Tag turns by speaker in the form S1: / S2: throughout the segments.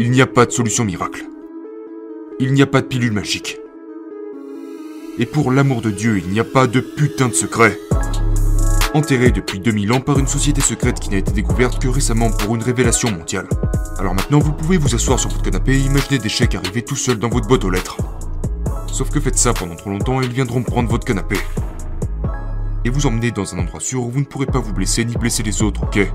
S1: Il n'y a pas de solution miracle. Il n'y a pas de pilule magique. Et pour l'amour de Dieu, il n'y a pas de putain de secret. Enterré depuis 2000 ans par une société secrète qui n'a été découverte que récemment pour une révélation mondiale. Alors maintenant, vous pouvez vous asseoir sur votre canapé et imaginer des chèques arriver tout seuls dans votre boîte aux lettres. Sauf que faites ça pendant trop longtemps et ils viendront prendre votre canapé. Et vous emmener dans un endroit sûr où vous ne pourrez pas vous blesser ni blesser les autres, ok?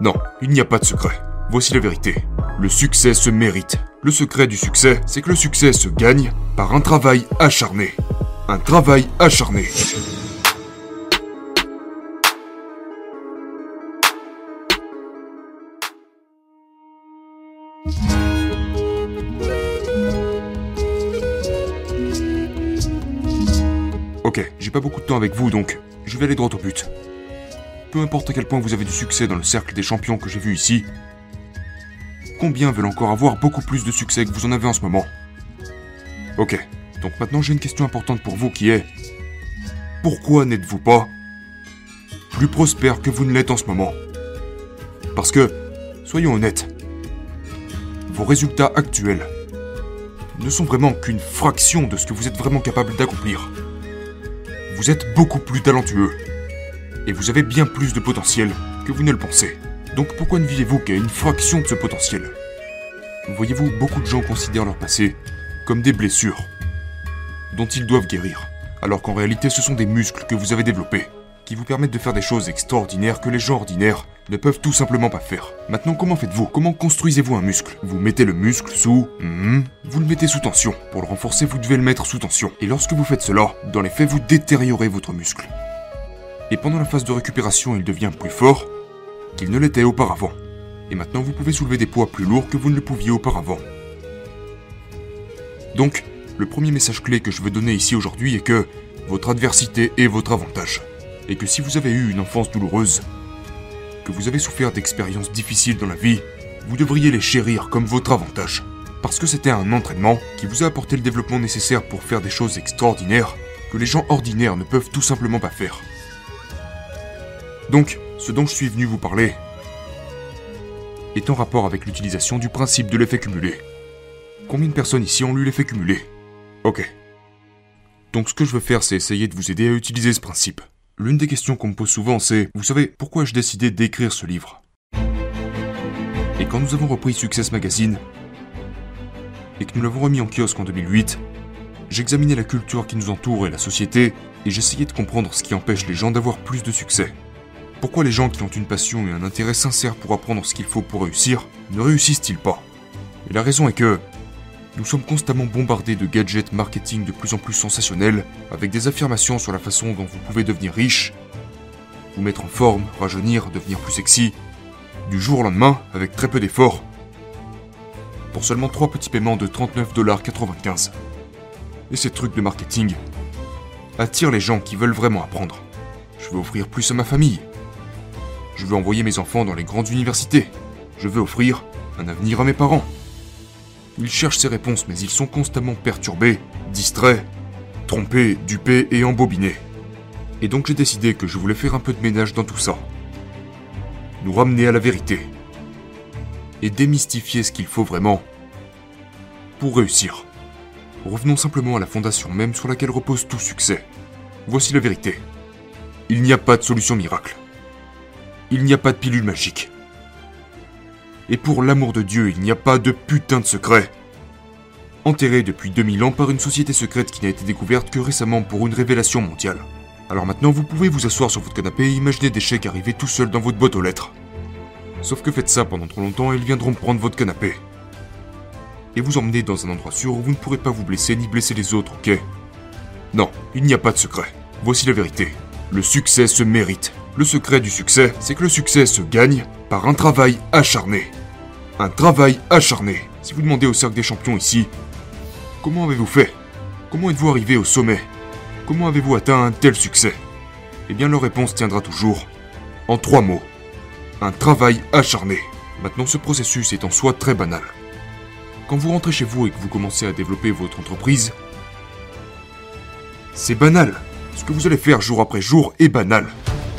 S1: Non, il n'y a pas de secret. Voici la vérité. Le succès se mérite. Le secret du succès, c'est que le succès se gagne par un travail acharné. Un travail acharné. Ok, j'ai pas beaucoup de temps avec vous donc je vais aller droit au but. Peu importe à quel point vous avez du succès dans le cercle des champions que j'ai vu ici, combien veulent encore avoir beaucoup plus de succès que vous en avez en ce moment Ok, donc maintenant j'ai une question importante pour vous qui est pourquoi n'êtes-vous pas plus prospère que vous ne l'êtes en ce moment Parce que, soyons honnêtes, vos résultats actuels ne sont vraiment qu'une fraction de ce que vous êtes vraiment capable d'accomplir. Vous êtes beaucoup plus talentueux. Et vous avez bien plus de potentiel que vous ne le pensez. Donc pourquoi ne vivez-vous qu'à une fraction de ce potentiel? Voyez-vous, beaucoup de gens considèrent leur passé comme des blessures dont ils doivent guérir, alors qu'en réalité ce sont des muscles que vous avez développés, qui vous permettent de faire des choses extraordinaires que les gens ordinaires ne peuvent tout simplement pas faire. Maintenant, comment faites-vous? Comment construisez-vous un muscle? Vous mettez le muscle sous... Hmm, vous le mettez sous tension. Pour le renforcer, vous devez le mettre sous tension. Et lorsque vous faites cela, dans les faits, vous détériorez votre muscle. Et pendant la phase de récupération, il devient plus fort qu'il ne l'était auparavant. Et maintenant, vous pouvez soulever des poids plus lourds que vous ne le pouviez auparavant. Donc, le premier message clé que je veux donner ici aujourd'hui est que votre adversité est votre avantage. Et que si vous avez eu une enfance douloureuse, que vous avez souffert d'expériences difficiles dans la vie, vous devriez les chérir comme votre avantage. Parce que c'était un entraînement qui vous a apporté le développement nécessaire pour faire des choses extraordinaires que les gens ordinaires ne peuvent tout simplement pas faire. Donc, ce dont je suis venu vous parler est en rapport avec l'utilisation du principe de l'effet cumulé. Combien de personnes ici ont lu l'effet cumulé? Ok. Donc ce que je veux faire, c'est essayer de vous aider à utiliser ce principe. L'une des questions qu'on me pose souvent, c'est, vous savez, pourquoi ai-je décidé d'écrire ce livre? Et quand nous avons repris Success Magazine, et que nous l'avons remis en kiosque en 2008, j'examinais la culture qui nous entoure et la société, et j'essayais de comprendre ce qui empêche les gens d'avoir plus de succès. Pourquoi les gens qui ont une passion et un intérêt sincère pour apprendre ce qu'il faut pour réussir ne réussissent-ils pas? Et la raison est que nous sommes constamment bombardés de gadgets marketing de plus en plus sensationnels, avec des affirmations sur la façon dont vous pouvez devenir riche, vous mettre en forme, rajeunir, devenir plus sexy, du jour au lendemain, avec très peu d'efforts, pour seulement 3 petits paiements de 39,95$. Et ces trucs de marketing attirent les gens qui veulent vraiment apprendre. Je veux offrir plus à ma famille, je veux envoyer mes enfants dans les grandes universités. Je veux offrir un avenir à mes parents. Ils cherchent ces réponses, mais ils sont constamment perturbés, distraits, trompés, dupés et embobinés. Et donc j'ai décidé que je voulais faire un peu de ménage dans tout ça. Nous ramener à la vérité. Et démystifier ce qu'il faut vraiment pour réussir. Revenons simplement à la fondation même sur laquelle repose tout succès. Voici la vérité. Il n'y a pas de solution miracle il n'y a pas de pilule magique. Et pour l'amour de Dieu, il n'y a pas de putain de secret. Enterré depuis 2000 ans par une société secrète qui n'a été découverte que récemment pour une révélation mondiale. Alors maintenant, vous pouvez vous asseoir sur votre canapé et imaginer des chèques arriver tout seuls dans votre boîte aux lettres. Sauf que faites ça pendant trop longtemps et ils viendront prendre votre canapé. Et vous emmener dans un endroit sûr où vous ne pourrez pas vous blesser ni blesser les autres, ok? Non, il n'y a pas de secret. Voici la vérité. Le succès se mérite. Le secret du succès, c'est que le succès se gagne par un travail acharné. Un travail acharné. Si vous demandez au cercle des champions ici, comment avez-vous fait? Comment êtes-vous arrivé au sommet? Comment avez-vous atteint un tel succès? Eh bien leur réponse tiendra toujours en trois mots. Un travail acharné. Maintenant ce processus est en soi très banal. Quand vous rentrez chez vous et que vous commencez à développer votre entreprise, c'est banal. Ce que vous allez faire jour après jour est banal.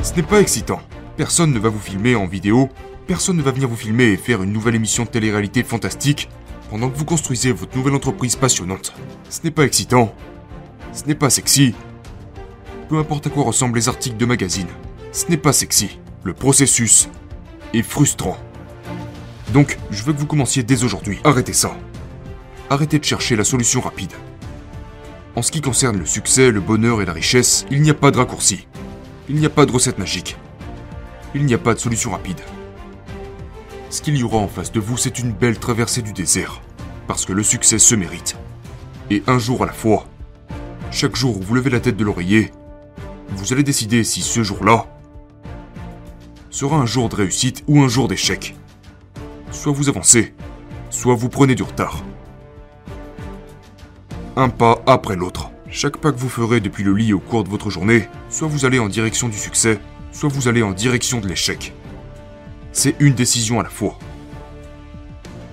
S1: Ce n'est pas excitant. Personne ne va vous filmer en vidéo Personne ne va venir vous filmer et faire une nouvelle émission de télé-réalité fantastique pendant que vous construisez votre nouvelle entreprise passionnante. Ce n'est pas excitant. Ce n'est pas sexy. Peu importe à quoi ressemblent les articles de magazine. Ce n'est pas sexy. Le processus est frustrant. Donc, je veux que vous commenciez dès aujourd'hui. Arrêtez ça. Arrêtez de chercher la solution rapide. En ce qui concerne le succès, le bonheur et la richesse, il n'y a pas de raccourci. Il n'y a pas de recette magique. Il n'y a pas de solution rapide. Ce qu'il y aura en face de vous, c'est une belle traversée du désert. Parce que le succès se mérite. Et un jour à la fois, chaque jour où vous levez la tête de l'oreiller, vous allez décider si ce jour-là sera un jour de réussite ou un jour d'échec. Soit vous avancez, soit vous prenez du retard. Un pas après l'autre. Chaque pas que vous ferez depuis le lit au cours de votre journée, soit vous allez en direction du succès, soit vous allez en direction de l'échec. C'est une décision à la fois.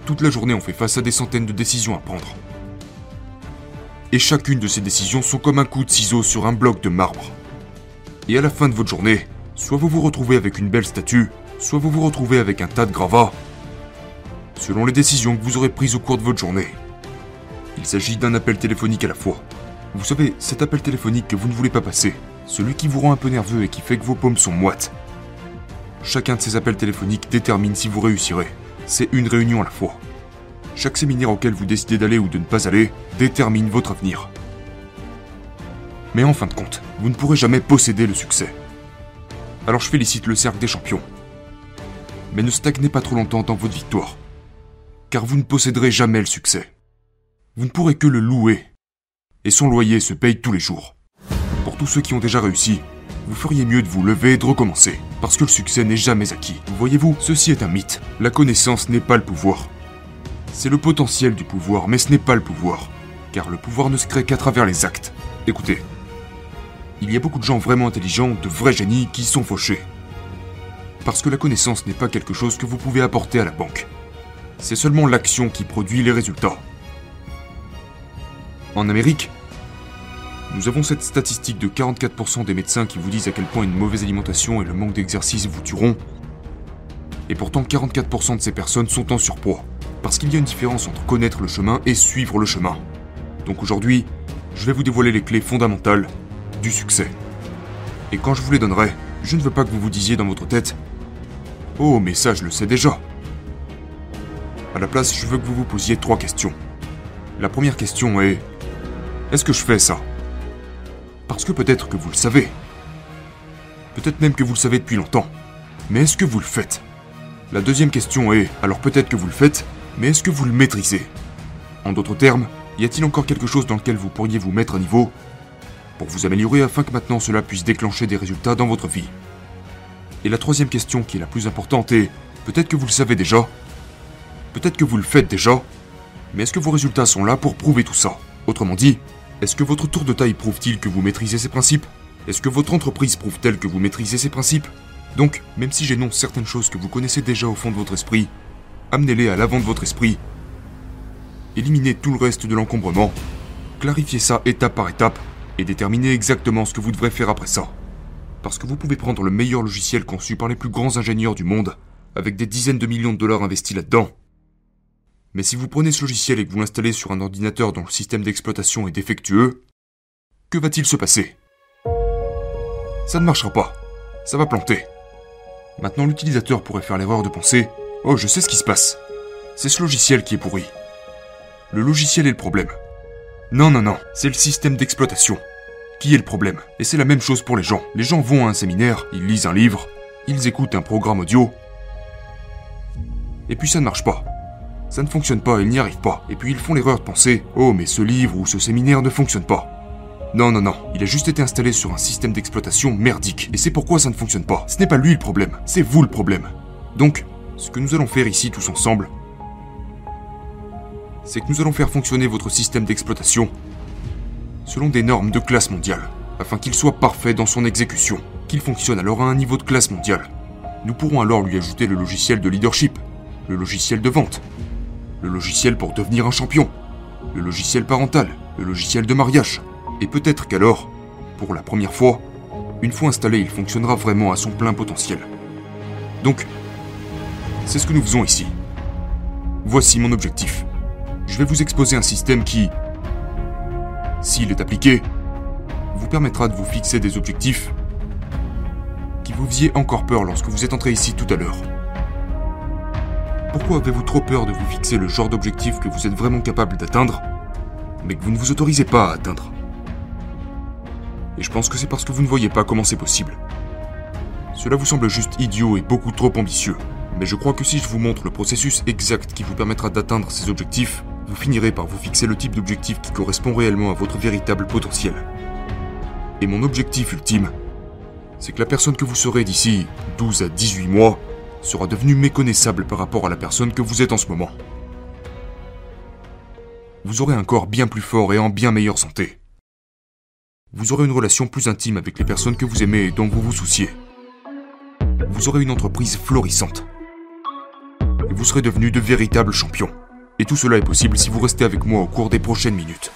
S1: Toute la journée, on fait face à des centaines de décisions à prendre. Et chacune de ces décisions sont comme un coup de ciseau sur un bloc de marbre. Et à la fin de votre journée, soit vous vous retrouvez avec une belle statue, soit vous vous retrouvez avec un tas de gravats, selon les décisions que vous aurez prises au cours de votre journée. Il s'agit d'un appel téléphonique à la fois. Vous savez, cet appel téléphonique que vous ne voulez pas passer, celui qui vous rend un peu nerveux et qui fait que vos paumes sont moites, Chacun de ces appels téléphoniques détermine si vous réussirez. C'est une réunion à la fois. Chaque séminaire auquel vous décidez d'aller ou de ne pas aller détermine votre avenir. Mais en fin de compte, vous ne pourrez jamais posséder le succès. Alors je félicite le cercle des champions. Mais ne stagnez pas trop longtemps dans votre victoire. Car vous ne posséderez jamais le succès. Vous ne pourrez que le louer. Et son loyer se paye tous les jours. Tous ceux qui ont déjà réussi, vous feriez mieux de vous lever et de recommencer, parce que le succès n'est jamais acquis. Voyez-vous, ceci est un mythe. La connaissance n'est pas le pouvoir. C'est le potentiel du pouvoir, mais ce n'est pas le pouvoir. Car le pouvoir ne se crée qu'à travers les actes. Écoutez, il y a beaucoup de gens vraiment intelligents, de vrais génies, qui sont fauchés. Parce que la connaissance n'est pas quelque chose que vous pouvez apporter à la banque. C'est seulement l'action qui produit les résultats. En Amérique, nous avons cette statistique de 44% des médecins qui vous disent à quel point une mauvaise alimentation et le manque d'exercice vous tueront. Et pourtant 44% de ces personnes sont en surpoids. Parce qu'il y a une différence entre connaître le chemin et suivre le chemin. Donc aujourd'hui, je vais vous dévoiler les clés fondamentales du succès. Et quand je vous les donnerai, je ne veux pas que vous vous disiez dans votre tête Oh, mais ça, je le sais déjà. À la place, je veux que vous vous posiez trois questions. La première question est Est-ce que je fais ça? Parce que peut-être que vous le savez. Peut-être même que vous le savez depuis longtemps. Mais est-ce que vous le faites? La deuxième question est, alors peut-être que vous le faites, mais est-ce que vous le maîtrisez? En d'autres termes, y a-t-il encore quelque chose dans lequel vous pourriez vous mettre à niveau? Pour vous améliorer afin que maintenant cela puisse déclencher des résultats dans votre vie. Et la troisième question qui est la plus importante est, peut-être que vous le savez déjà, peut-être que vous le faites déjà, mais est-ce que vos résultats sont là pour prouver tout ça? Autrement dit, est-ce que votre tour de taille prouve-t-il que vous maîtrisez ces principes? Est-ce que votre entreprise prouve-t-elle que vous maîtrisez ces principes? Donc, même si j'énonce certaines choses que vous connaissez déjà au fond de votre esprit, amenez-les à l'avant de votre esprit. Éliminez tout le reste de l'encombrement, clarifiez ça étape par étape, et déterminez exactement ce que vous devrez faire après ça. Parce que vous pouvez prendre le meilleur logiciel conçu par les plus grands ingénieurs du monde, avec des dizaines de millions de dollars investis là-dedans, mais si vous prenez ce logiciel et que vous l'installez sur un ordinateur dont le système d'exploitation est défectueux, que va-t-il se passer? Ça ne marchera pas. Ça va planter. Maintenant, l'utilisateur pourrait faire l'erreur de penser Oh, je sais ce qui se passe. C'est ce logiciel qui est pourri. Le logiciel est le problème. Non, non, non, c'est le système d'exploitation. Qui est le problème Et c'est la même chose pour les gens. Les gens vont à un séminaire, ils lisent un livre, ils écoutent un programme audio, et puis ça ne marche pas. Ça ne fonctionne pas, ils n'y arrivent pas. Et puis ils font l'erreur de penser Oh, mais ce livre ou ce séminaire ne fonctionne pas. Non, non, non, il a juste été installé sur un système d'exploitation merdique. Et c'est pourquoi ça ne fonctionne pas. Ce n'est pas lui le problème, c'est vous le problème. Donc, ce que nous allons faire ici tous ensemble, c'est que nous allons faire fonctionner votre système d'exploitation selon des normes de classe mondiale, afin qu'il soit parfait dans son exécution, qu'il fonctionne alors à un niveau de classe mondiale. Nous pourrons alors lui ajouter le logiciel de leadership, le logiciel de vente, le logiciel pour devenir un champion, le logiciel parental, le logiciel de mariage. Et peut-être qu'alors, pour la première fois, une fois installé, il fonctionnera vraiment à son plein potentiel. Donc, C'est ce que nous faisons ici. Voici mon objectif. Je vais vous exposer un système qui, s'il est appliqué, vous permettra de vous fixer des objectifs qui vous faisiez encore peur lorsque vous êtes entré ici tout à l'heure. Pourquoi avez-vous trop peur de vous fixer le genre d'objectif que vous êtes vraiment capable d'atteindre, mais que vous ne vous autorisez pas à atteindre? Et je pense que c'est parce que vous ne voyez pas comment c'est possible. Cela vous semble juste idiot et beaucoup trop ambitieux, mais je crois que si je vous montre le processus exact qui vous permettra d'atteindre ces objectifs, vous finirez par vous fixer le type d'objectif qui correspond réellement à votre véritable potentiel. Et mon objectif ultime, c'est que la personne que vous serez d'ici 12 à 18 mois sera devenue méconnaissable par rapport à la personne que vous êtes en ce moment. Vous aurez un corps bien plus fort et en bien meilleure santé. Vous aurez une relation plus intime avec les personnes que vous aimez et dont vous vous souciez. Vous aurez une entreprise florissante. Et vous serez devenu de véritables champions. Et tout cela est possible si vous restez avec moi au cours des prochaines minutes.